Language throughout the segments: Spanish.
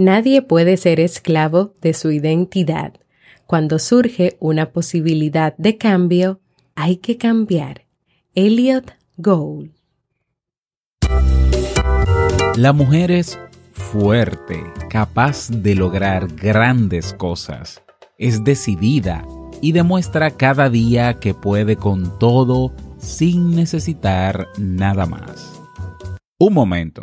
Nadie puede ser esclavo de su identidad. Cuando surge una posibilidad de cambio, hay que cambiar. Elliot Gould. La mujer es fuerte, capaz de lograr grandes cosas. Es decidida y demuestra cada día que puede con todo sin necesitar nada más. Un momento.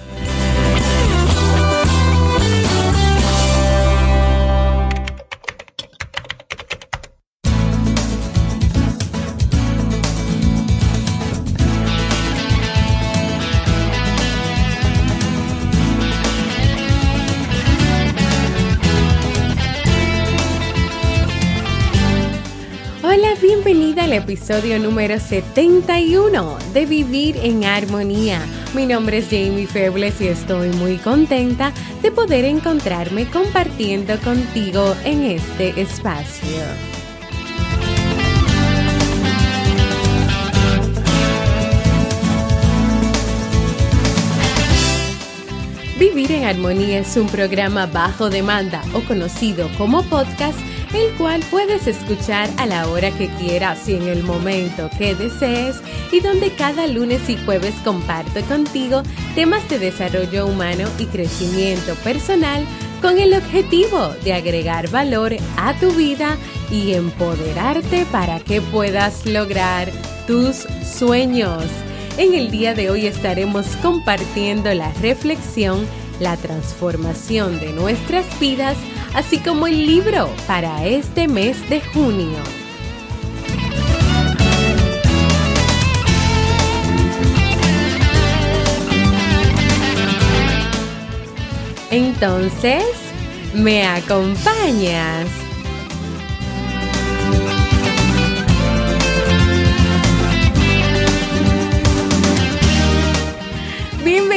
Episodio número 71 de Vivir en Armonía. Mi nombre es Jamie Febles y estoy muy contenta de poder encontrarme compartiendo contigo en este espacio. Vivir en Armonía es un programa bajo demanda o conocido como podcast el cual puedes escuchar a la hora que quieras y en el momento que desees y donde cada lunes y jueves comparto contigo temas de desarrollo humano y crecimiento personal con el objetivo de agregar valor a tu vida y empoderarte para que puedas lograr tus sueños. En el día de hoy estaremos compartiendo la reflexión, la transformación de nuestras vidas, así como el libro para este mes de junio. Entonces, ¿me acompañas?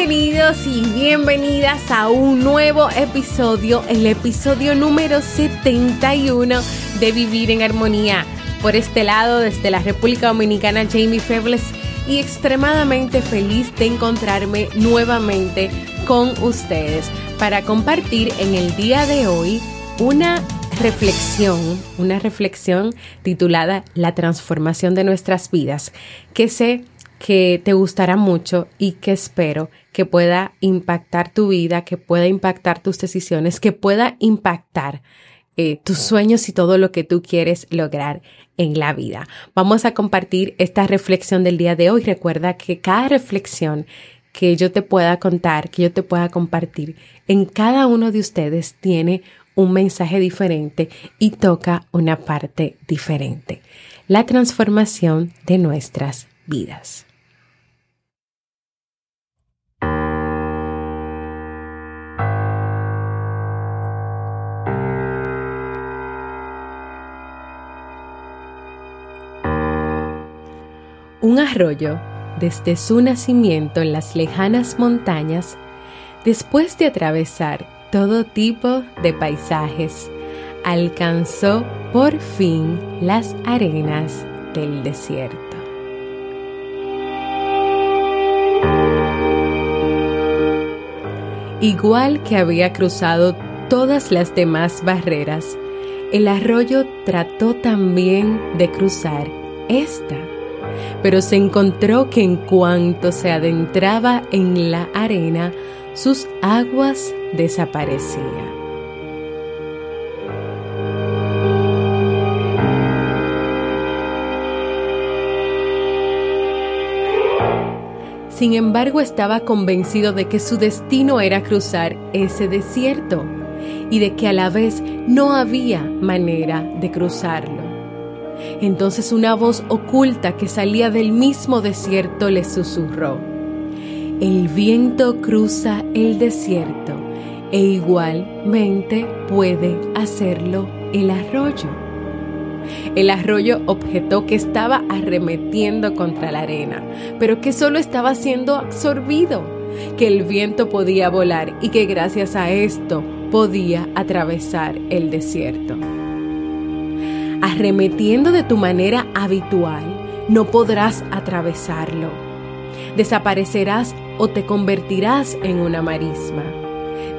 Bienvenidos y bienvenidas a un nuevo episodio, el episodio número 71 de Vivir en Armonía. Por este lado, desde la República Dominicana, Jamie Febles y extremadamente feliz de encontrarme nuevamente con ustedes para compartir en el día de hoy una reflexión, una reflexión titulada La transformación de nuestras vidas, que sé que te gustará mucho y que espero que pueda impactar tu vida, que pueda impactar tus decisiones, que pueda impactar eh, tus sueños y todo lo que tú quieres lograr en la vida. Vamos a compartir esta reflexión del día de hoy. Recuerda que cada reflexión que yo te pueda contar, que yo te pueda compartir, en cada uno de ustedes tiene un mensaje diferente y toca una parte diferente. La transformación de nuestras vidas. Un arroyo, desde su nacimiento en las lejanas montañas, después de atravesar todo tipo de paisajes, alcanzó por fin las arenas del desierto. Igual que había cruzado todas las demás barreras, el arroyo trató también de cruzar esta pero se encontró que en cuanto se adentraba en la arena, sus aguas desaparecían. Sin embargo, estaba convencido de que su destino era cruzar ese desierto y de que a la vez no había manera de cruzarlo. Entonces una voz oculta que salía del mismo desierto le susurró, El viento cruza el desierto e igualmente puede hacerlo el arroyo. El arroyo objetó que estaba arremetiendo contra la arena, pero que solo estaba siendo absorbido, que el viento podía volar y que gracias a esto podía atravesar el desierto. Arremetiendo de tu manera habitual, no podrás atravesarlo. Desaparecerás o te convertirás en una marisma.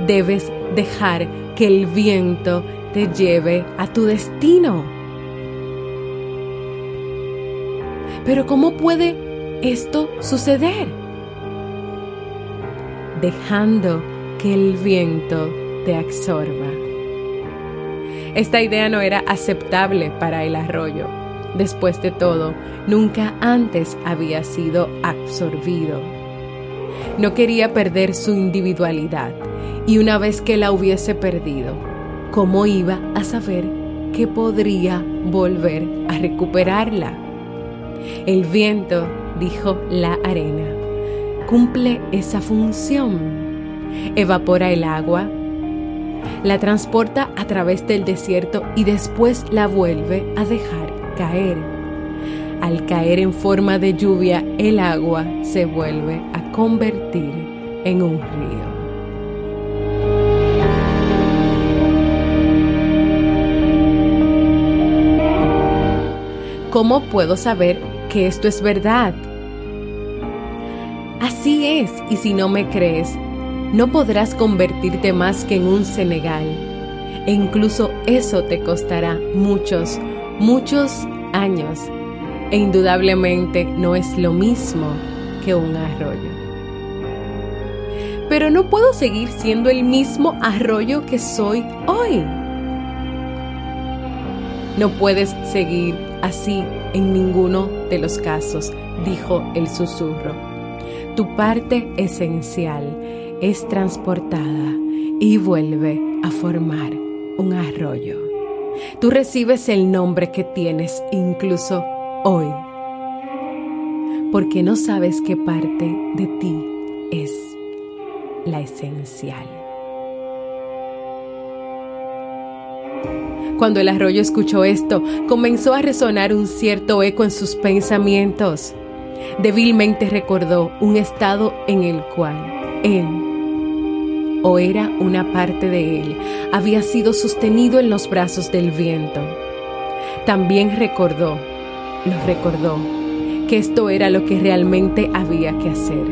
Debes dejar que el viento te lleve a tu destino. Pero ¿cómo puede esto suceder? Dejando que el viento te absorba. Esta idea no era aceptable para el arroyo. Después de todo, nunca antes había sido absorbido. No quería perder su individualidad y una vez que la hubiese perdido, ¿cómo iba a saber que podría volver a recuperarla? El viento, dijo la arena, cumple esa función. Evapora el agua, la transporta a través del desierto y después la vuelve a dejar caer. Al caer en forma de lluvia, el agua se vuelve a convertir en un río. ¿Cómo puedo saber que esto es verdad? Así es, y si no me crees, no podrás convertirte más que en un Senegal. E incluso eso te costará muchos, muchos años. E indudablemente no es lo mismo que un arroyo. Pero no puedo seguir siendo el mismo arroyo que soy hoy. No puedes seguir así en ninguno de los casos, dijo el susurro. Tu parte esencial es transportada y vuelve a formar un arroyo. Tú recibes el nombre que tienes incluso hoy, porque no sabes qué parte de ti es la esencial. Cuando el arroyo escuchó esto, comenzó a resonar un cierto eco en sus pensamientos. Débilmente recordó un estado en el cual él, o era una parte de él, había sido sostenido en los brazos del viento. También recordó, lo recordó, que esto era lo que realmente había que hacer,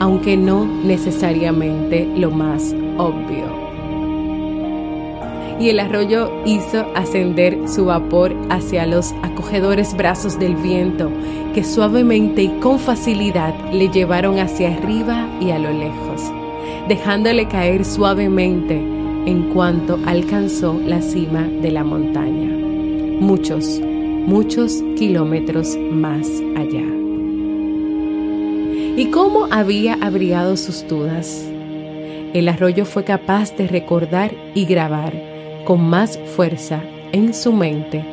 aunque no necesariamente lo más obvio y el arroyo hizo ascender su vapor hacia los acogedores brazos del viento, que suavemente y con facilidad le llevaron hacia arriba y a lo lejos, dejándole caer suavemente en cuanto alcanzó la cima de la montaña, muchos, muchos kilómetros más allá. ¿Y cómo había abrigado sus dudas? El arroyo fue capaz de recordar y grabar con más fuerza en su mente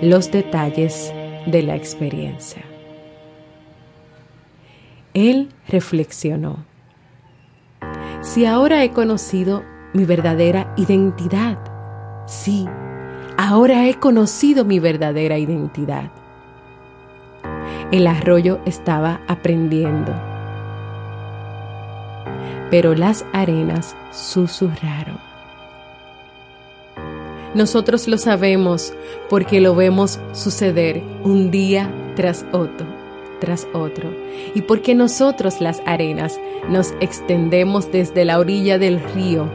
los detalles de la experiencia. Él reflexionó, si ahora he conocido mi verdadera identidad, sí, ahora he conocido mi verdadera identidad. El arroyo estaba aprendiendo, pero las arenas susurraron. Nosotros lo sabemos porque lo vemos suceder un día tras otro, tras otro. Y porque nosotros las arenas nos extendemos desde la orilla del río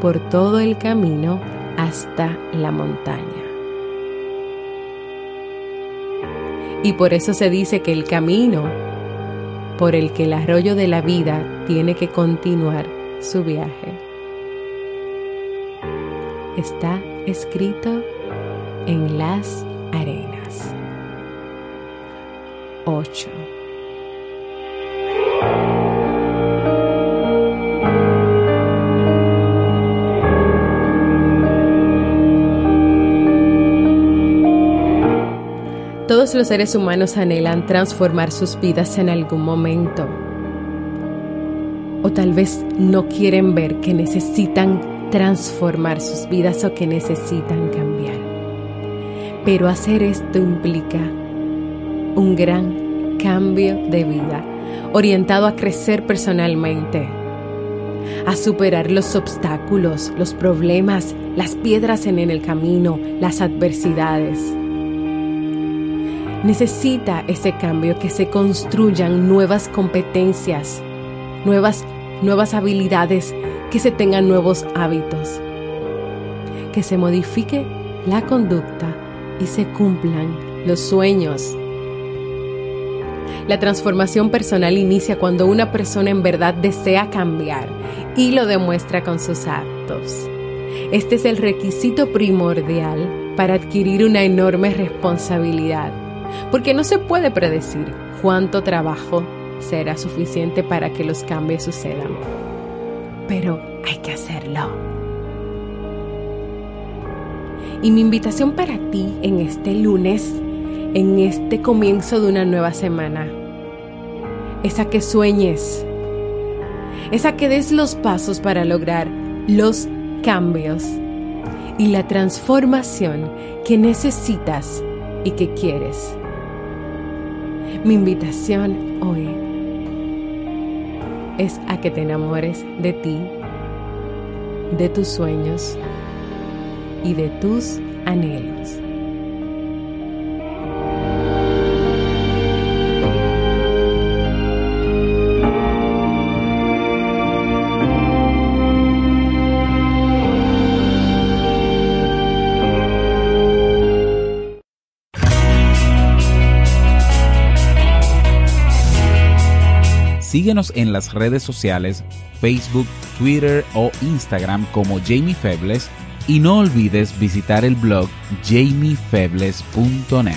por todo el camino hasta la montaña. Y por eso se dice que el camino por el que el arroyo de la vida tiene que continuar su viaje está escrito en las arenas. 8. Todos los seres humanos anhelan transformar sus vidas en algún momento. O tal vez no quieren ver que necesitan transformar sus vidas o que necesitan cambiar. Pero hacer esto implica un gran cambio de vida, orientado a crecer personalmente, a superar los obstáculos, los problemas, las piedras en el camino, las adversidades. Necesita ese cambio que se construyan nuevas competencias, nuevas, nuevas habilidades, que se tengan nuevos hábitos, que se modifique la conducta y se cumplan los sueños. La transformación personal inicia cuando una persona en verdad desea cambiar y lo demuestra con sus actos. Este es el requisito primordial para adquirir una enorme responsabilidad, porque no se puede predecir cuánto trabajo será suficiente para que los cambios sucedan. Pero hay que hacerlo. Y mi invitación para ti en este lunes, en este comienzo de una nueva semana, es a que sueñes, es a que des los pasos para lograr los cambios y la transformación que necesitas y que quieres. Mi invitación hoy es a que te enamores de ti, de tus sueños y de tus anhelos. Síguenos en las redes sociales, Facebook, Twitter o Instagram como Jamie Febles y no olvides visitar el blog jamiefebles.net.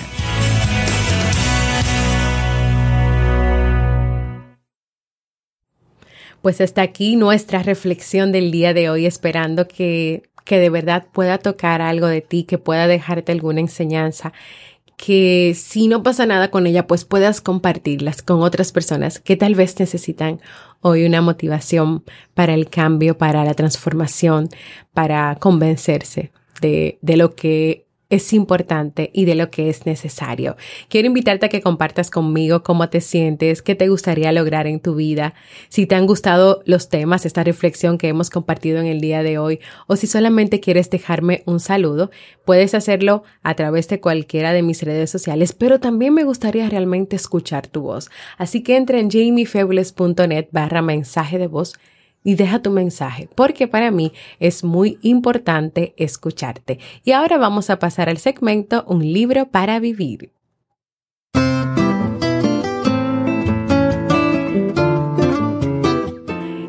Pues hasta aquí nuestra reflexión del día de hoy, esperando que, que de verdad pueda tocar algo de ti, que pueda dejarte alguna enseñanza que si no pasa nada con ella, pues puedas compartirlas con otras personas que tal vez necesitan hoy una motivación para el cambio, para la transformación, para convencerse de, de lo que es importante y de lo que es necesario. Quiero invitarte a que compartas conmigo cómo te sientes, qué te gustaría lograr en tu vida, si te han gustado los temas, esta reflexión que hemos compartido en el día de hoy, o si solamente quieres dejarme un saludo, puedes hacerlo a través de cualquiera de mis redes sociales, pero también me gustaría realmente escuchar tu voz. Así que entra en jamiefebles.net barra mensaje de voz y deja tu mensaje, porque para mí es muy importante escucharte. Y ahora vamos a pasar al segmento Un libro para vivir.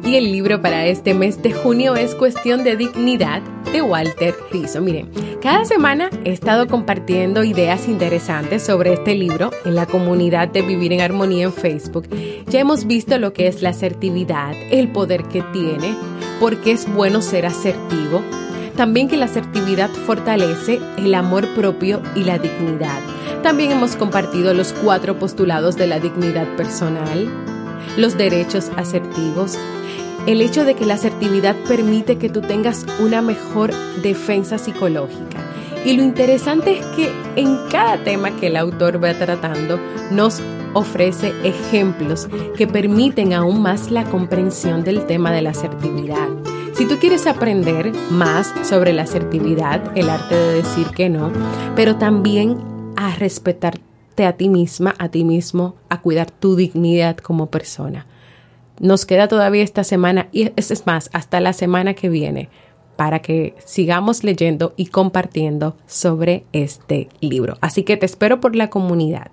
Y el libro para este mes de junio es Cuestión de Dignidad de Walter Rizzo. Miren, cada semana he estado compartiendo ideas interesantes sobre este libro en la comunidad de Vivir en Armonía en Facebook. Ya hemos visto lo que es la asertividad, el poder que tiene, por qué es bueno ser asertivo. También que la asertividad fortalece el amor propio y la dignidad. También hemos compartido los cuatro postulados de la dignidad personal, los derechos asertivos, el hecho de que la asertividad permite que tú tengas una mejor defensa psicológica. Y lo interesante es que en cada tema que el autor va tratando nos ofrece ejemplos que permiten aún más la comprensión del tema de la asertividad. Si tú quieres aprender más sobre la asertividad, el arte de decir que no, pero también a respetarte a ti misma, a ti mismo, a cuidar tu dignidad como persona nos queda todavía esta semana y es más, hasta la semana que viene para que sigamos leyendo y compartiendo sobre este libro. Así que te espero por la comunidad.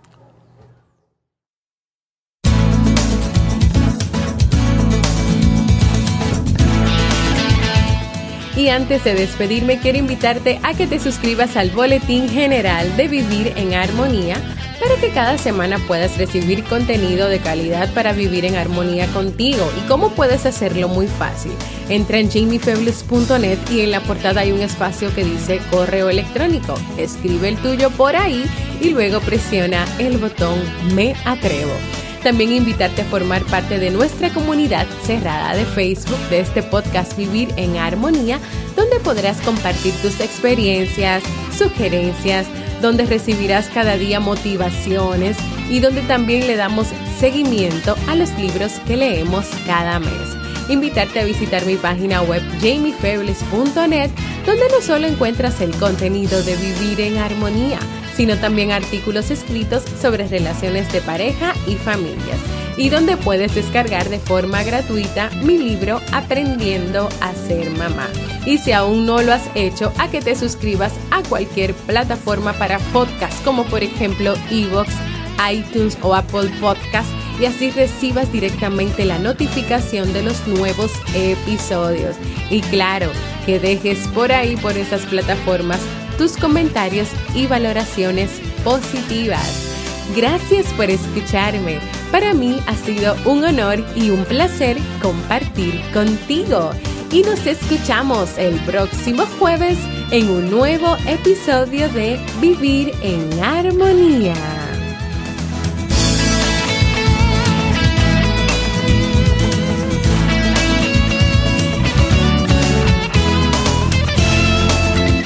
Y antes de despedirme, quiero invitarte a que te suscribas al Boletín General de Vivir en Armonía para que cada semana puedas recibir contenido de calidad para vivir en armonía contigo. ¿Y cómo puedes hacerlo? Muy fácil. Entra en jamiefebles.net y en la portada hay un espacio que dice correo electrónico. Escribe el tuyo por ahí y luego presiona el botón Me atrevo. También invitarte a formar parte de nuestra comunidad cerrada de Facebook de este podcast Vivir en Armonía, donde podrás compartir tus experiencias, sugerencias, donde recibirás cada día motivaciones y donde también le damos seguimiento a los libros que leemos cada mes. Invitarte a visitar mi página web jamiefebles.net, donde no solo encuentras el contenido de Vivir en Armonía, sino también artículos escritos sobre relaciones de pareja y familias, y donde puedes descargar de forma gratuita mi libro Aprendiendo a ser mamá. Y si aún no lo has hecho, a que te suscribas a cualquier plataforma para podcast, como por ejemplo Evox, iTunes o Apple Podcast y así recibas directamente la notificación de los nuevos episodios. Y claro, que dejes por ahí, por esas plataformas, tus comentarios y valoraciones positivas. Gracias por escucharme. Para mí ha sido un honor y un placer compartir contigo. Y nos escuchamos el próximo jueves en un nuevo episodio de Vivir en Armonía.